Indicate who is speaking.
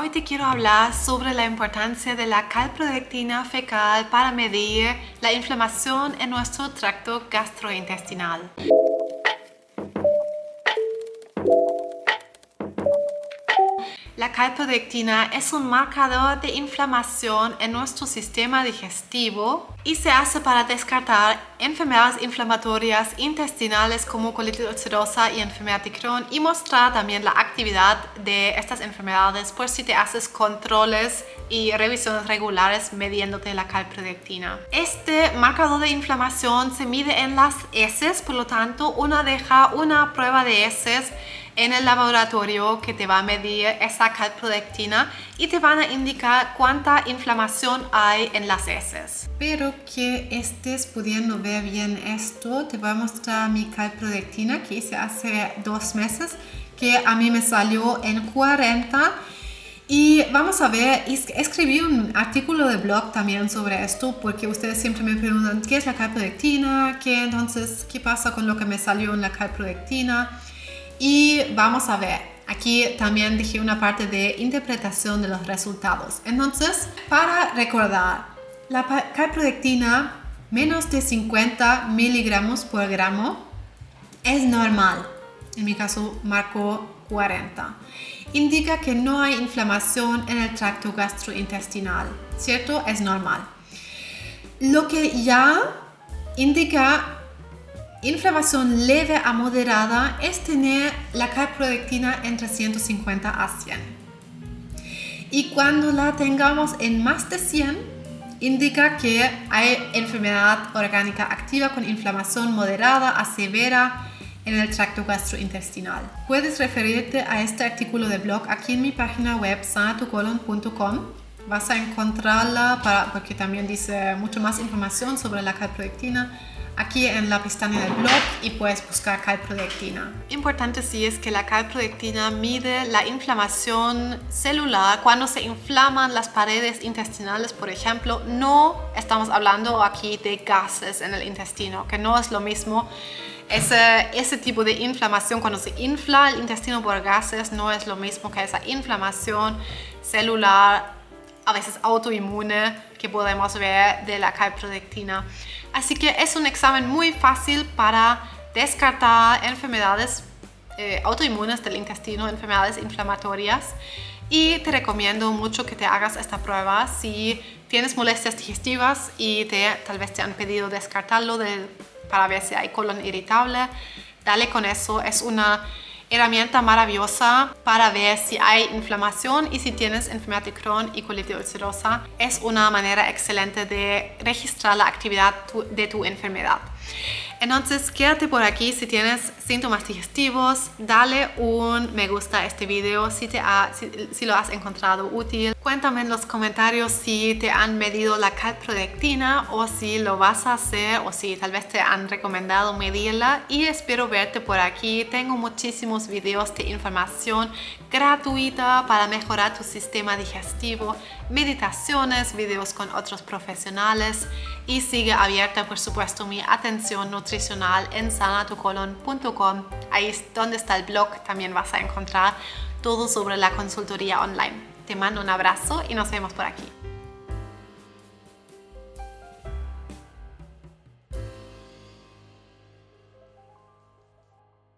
Speaker 1: Hoy te quiero hablar sobre la importancia de la calprodectina fecal para medir la inflamación en nuestro tracto gastrointestinal. La calprodectina es un marcador de inflamación en nuestro sistema digestivo y se hace para descartar enfermedades inflamatorias intestinales como colitis ulcerosa y enfermedad de Crohn y mostrar también la actividad de estas enfermedades por si te haces controles y revisiones regulares midiéndote la calprodectina. Este marcador de inflamación se mide en las heces, por lo tanto, una deja una prueba de heces en el laboratorio que te va a medir esa calprodectina y te van a indicar cuánta inflamación hay en las heces. Pero que estés pudiendo ver bien esto, te voy a mostrar mi calprodectina que hice hace dos meses, que a mí me salió en 40 y vamos a ver, escribí un artículo de blog también sobre esto porque ustedes siempre me preguntan qué es la calprodectina, qué entonces, qué pasa con lo que me salió en la calprodectina. Y vamos a ver, aquí también dije una parte de interpretación de los resultados. Entonces, para recordar, la calprodectina menos de 50 miligramos por gramo es normal. En mi caso marco 40. Indica que no hay inflamación en el tracto gastrointestinal, ¿cierto? Es normal. Lo que ya indica Inflamación leve a moderada es tener la calprodectina entre 150 a 100. Y cuando la tengamos en más de 100, indica que hay enfermedad orgánica activa con inflamación moderada a severa en el tracto gastrointestinal. Puedes referirte a este artículo de blog aquí en mi página web sanatucolon.com. Vas a encontrarla para, porque también dice mucho más información sobre la calprodectina aquí en la pestaña del blog y puedes buscar calprodectina. Importante sí es que la calprodectina mide la inflamación celular cuando se inflaman las paredes intestinales, por ejemplo. No estamos hablando aquí de gases en el intestino, que no es lo mismo. Ese, ese tipo de inflamación, cuando se infla el intestino por gases, no es lo mismo que esa inflamación celular a veces autoinmune que podemos ver de la calprodectina. Así que es un examen muy fácil para descartar enfermedades eh, autoinmunes del intestino, enfermedades inflamatorias. Y te recomiendo mucho que te hagas esta prueba si tienes molestias digestivas y te, tal vez te han pedido descartarlo para ver si hay colon irritable. Dale con eso. Es una herramienta maravillosa para ver si hay inflamación y si tienes enfermedad de Crohn y colitis ulcerosa. Es una manera excelente de registrar la actividad de tu enfermedad. Entonces quédate por aquí si tienes síntomas digestivos, dale un me gusta a este video si, te si, lo has encontrado útil. Cuéntame en los comentarios si te han medido la calprodectina o si lo vas a hacer o si tal vez te han recomendado medirla y espero verte por aquí. Tengo muchísimos videos de información gratuita para mejorar tu sistema digestivo, meditaciones, videos con otros profesionales y sigue abierta por supuesto mi atención en sanatucolon.com. Ahí es donde está el blog, también vas a encontrar todo sobre la consultoría online. Te mando un abrazo y nos vemos por aquí.